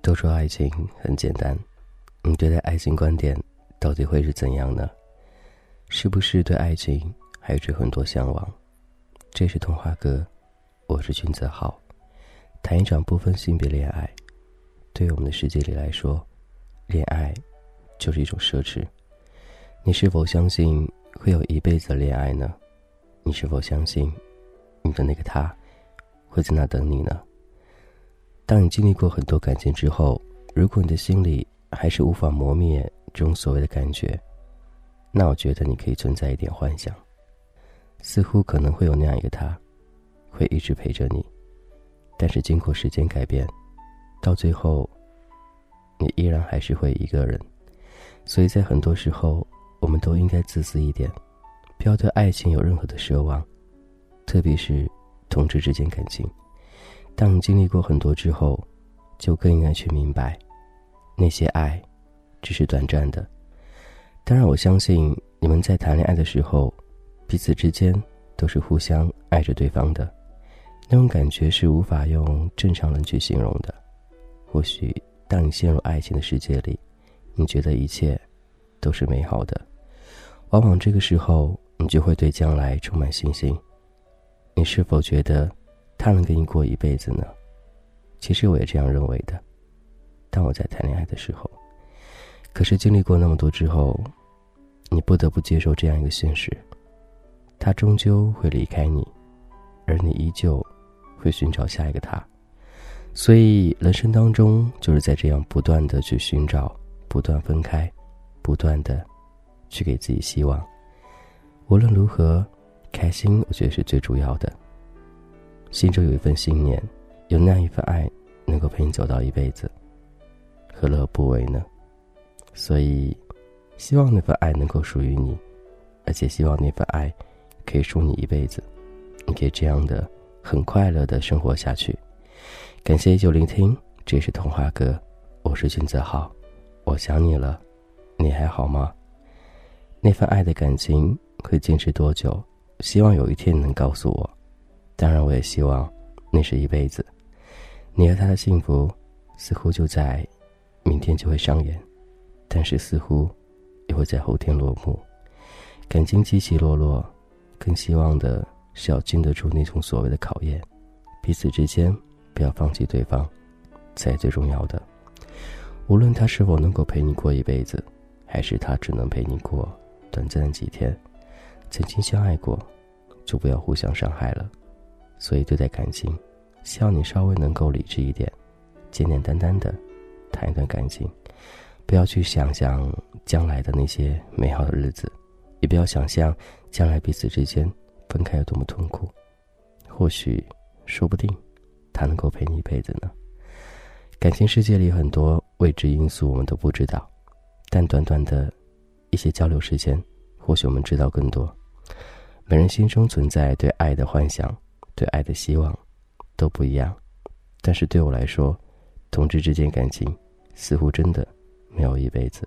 都说爱情很简单，你对待爱情观点到底会是怎样呢？是不是对爱情还有着很多向往？这是童话哥，我是君子浩，谈一场不分性别恋爱。对我们的世界里来说，恋爱就是一种奢侈。你是否相信会有一辈子的恋爱呢？你是否相信你的那个他会在那等你呢？当你经历过很多感情之后，如果你的心里还是无法磨灭这种所谓的感觉，那我觉得你可以存在一点幻想，似乎可能会有那样一个他，会一直陪着你。但是经过时间改变，到最后，你依然还是会一个人。所以在很多时候，我们都应该自私一点，不要对爱情有任何的奢望，特别是同志之间感情。当你经历过很多之后，就更应该去明白，那些爱，只是短暂的。当然，我相信你们在谈恋爱的时候，彼此之间都是互相爱着对方的，那种感觉是无法用正常人去形容的。或许，当你陷入爱情的世界里，你觉得一切都是美好的，往往这个时候，你就会对将来充满信心。你是否觉得？他能跟你过一辈子呢？其实我也这样认为的。当我在谈恋爱的时候，可是经历过那么多之后，你不得不接受这样一个现实：他终究会离开你，而你依旧会寻找下一个他。所以人生当中就是在这样不断的去寻找，不断分开，不断的去给自己希望。无论如何，开心我觉得是最主要的。心中有一份信念，有那样一份爱，能够陪你走到一辈子，何乐不为呢？所以，希望那份爱能够属于你，而且希望那份爱可以属你一辈子，你可以这样的很快乐的生活下去。感谢依旧聆听，这是童话哥，我是君泽浩，我想你了，你还好吗？那份爱的感情会坚持多久？希望有一天能告诉我。当然，我也希望那是一辈子。你和他的幸福，似乎就在明天就会上演，但是似乎也会在后天落幕。感情起起落落，更希望的是要经得住那种所谓的考验。彼此之间不要放弃对方，才最重要的。无论他是否能够陪你过一辈子，还是他只能陪你过短暂的几天，曾经相爱过，就不要互相伤害了。所以对待感情，希望你稍微能够理智一点，简简单单的谈一段感情，不要去想象将来的那些美好的日子，也不要想象将来彼此之间分开有多么痛苦。或许，说不定，他能够陪你一辈子呢。感情世界里很多未知因素我们都不知道，但短短的一些交流时间，或许我们知道更多。每人心中存在对爱的幻想。对爱的希望都不一样，但是对我来说，同志之间感情似乎真的没有一辈子，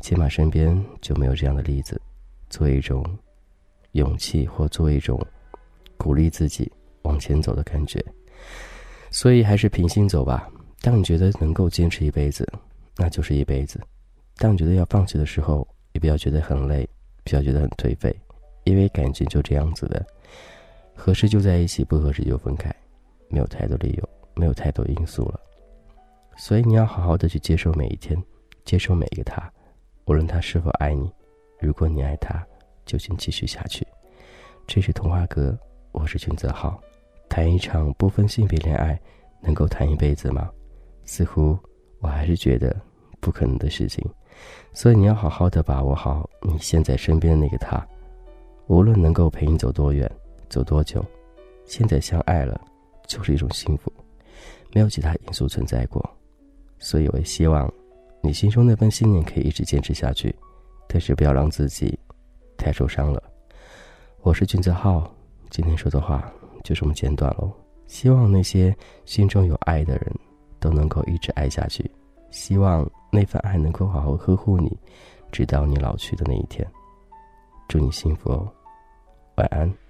起码身边就没有这样的例子，作为一种勇气或作为一种鼓励自己往前走的感觉。所以还是平心走吧。当你觉得能够坚持一辈子，那就是一辈子；当你觉得要放弃的时候，也不要觉得很累，不要觉得很颓废，因为感情就这样子的。合适就在一起，不合适就分开，没有太多理由，没有太多因素了。所以你要好好的去接受每一天，接受每一个他，无论他是否爱你。如果你爱他，就请继续下去。这是童话哥，我是君泽浩。谈一场不分性别恋爱，能够谈一辈子吗？似乎我还是觉得不可能的事情。所以你要好好的把握好你现在身边的那个他，无论能够陪你走多远。走多久？现在相爱了，就是一种幸福，没有其他因素存在过。所以，我也希望你心中那份信念可以一直坚持下去，但是不要让自己太受伤了。我是君泽浩，今天说的话就这么简短喽。希望那些心中有爱的人都能够一直爱下去，希望那份爱能够好好呵护你，直到你老去的那一天。祝你幸福哦，晚安。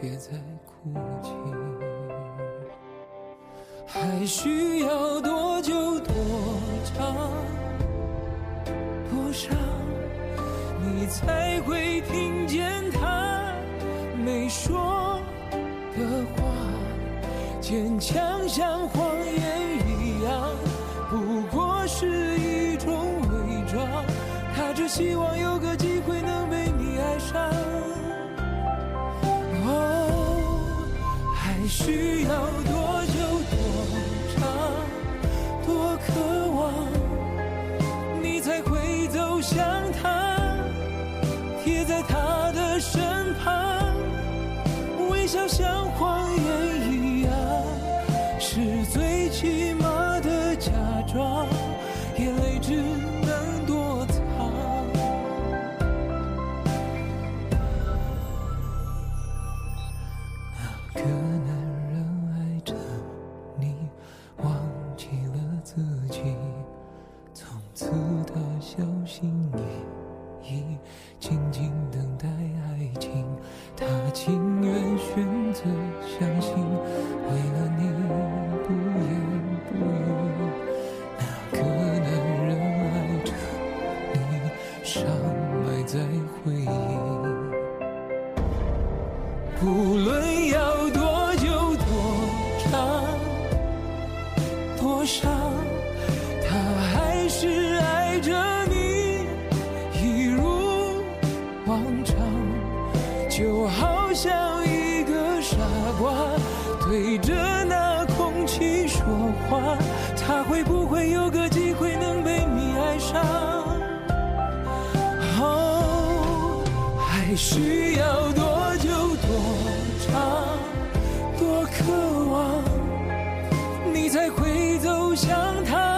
却在哭泣。还需要多久多长多伤，你才会听见他没说的话？坚强像谎言一样，不过是一种伪装。他只希望有个机会能被你爱上。需要多久要多久多长多伤，他还是爱着你，一如往常，就好像一个傻瓜对着那空气说话，他会不会有个机会能被你爱上？哦，还需要多他多渴望，你才会走向他，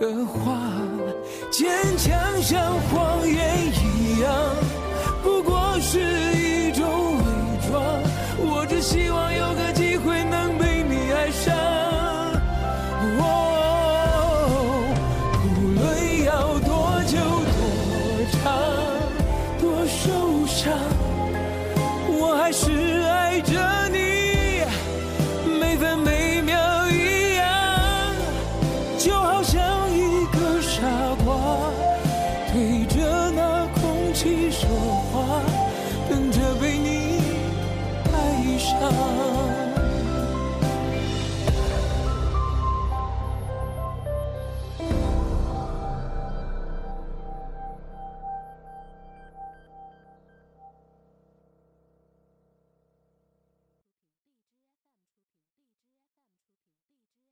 的话？坚强像谎言一样，不过是一种伪装。我只希望有个机会能被你爱上。哦，无论要多久多长多受伤，我还是